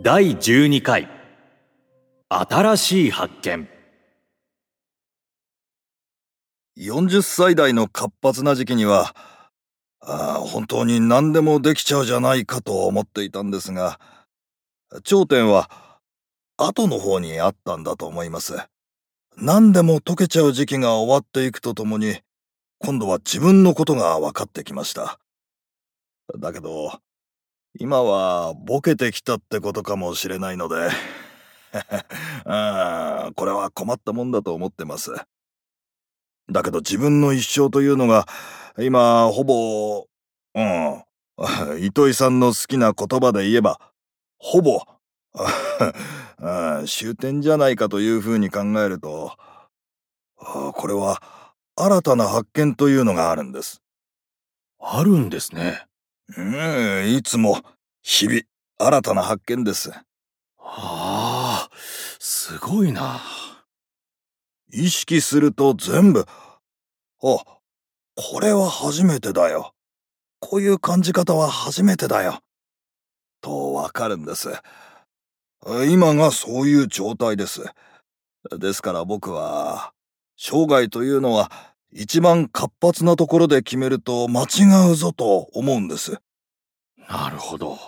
第12回。新しい発見。40歳代の活発な時期にはあ本当に何でもできちゃうじゃないかと思っていたんですが頂点は後の方にあったんだと思います。何でも解けちゃう時期が終わっていくとともに今度は自分のことが分かってきました。だけど今はボケてきたってことかもしれないので あこれは困ったもんだと思ってますだけど自分の一生というのが、今、ほぼ、うん、糸井さんの好きな言葉で言えば、ほぼ、終点じゃないかというふうに考えると、これは新たな発見というのがあるんです。あるんですね。うん、いつも、日々、新たな発見です。はあ、すごいな。意識すると全部、あ、これは初めてだよ。こういう感じ方は初めてだよ。とわかるんです。今がそういう状態です。ですから僕は、生涯というのは一番活発なところで決めると間違うぞと思うんです。なるほど。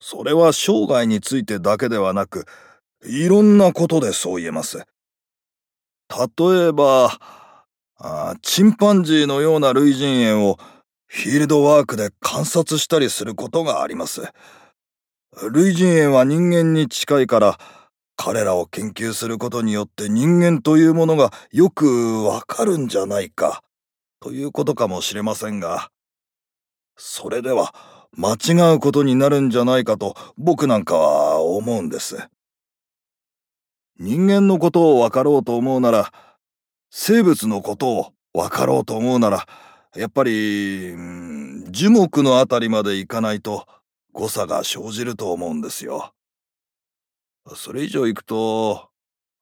それは生涯についてだけではなく、いろんなことでそう言えます。例えば、あチンパンジーのような類人猿をフィールドワークで観察したりすることがあります。類人猿は人間に近いから、彼らを研究することによって人間というものがよくわかるんじゃないか、ということかもしれませんが、それでは間違うことになるんじゃないかと僕なんかは思うんです。人間のことを分かろうと思うなら、生物のことを分かろうと思うなら、やっぱり、樹木のあたりまで行かないと誤差が生じると思うんですよ。それ以上行くと、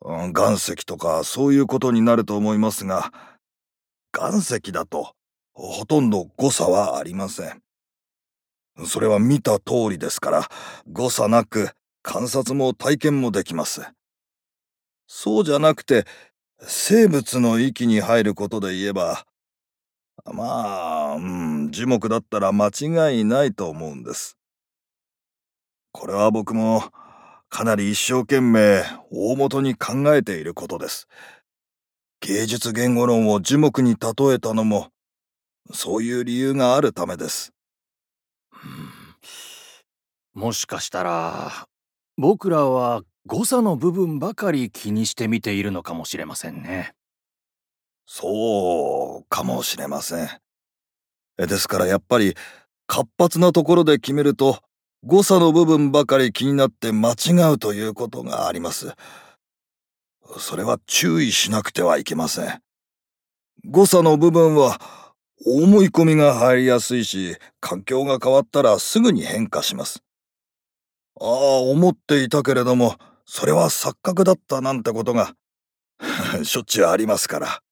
岩石とかそういうことになると思いますが、岩石だとほとんど誤差はありません。それは見た通りですから、誤差なく観察も体験もできます。そうじゃなくて、生物の域に入ることで言えば、まあ、うん、樹木だったら間違いないと思うんです。これは僕もかなり一生懸命大元に考えていることです。芸術言語論を樹木に例えたのも、そういう理由があるためです。もしかしたら、僕らは誤差の部分ばかり気にして見ているのかもしれませんね。そうかもしれません。ですからやっぱり活発なところで決めると誤差の部分ばかり気になって間違うということがあります。それは注意しなくてはいけません。誤差の部分は思い込みが入りやすいし、環境が変わったらすぐに変化します。ああ、思っていたけれども、それは錯覚だったなんてことが しょっちゅうありますから。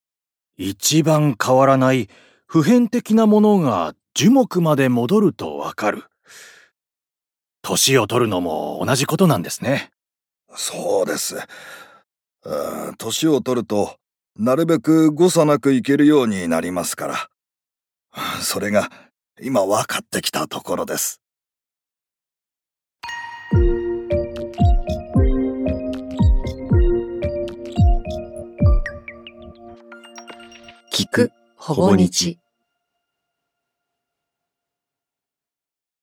一番変わらない普遍的なものが樹木まで戻るとわかる。年を取るのも同じことなんですね。そうです。年を取ると、なるべく誤差なくいけるようになりますから。それが今分かってきたところです。聞くほぼ日。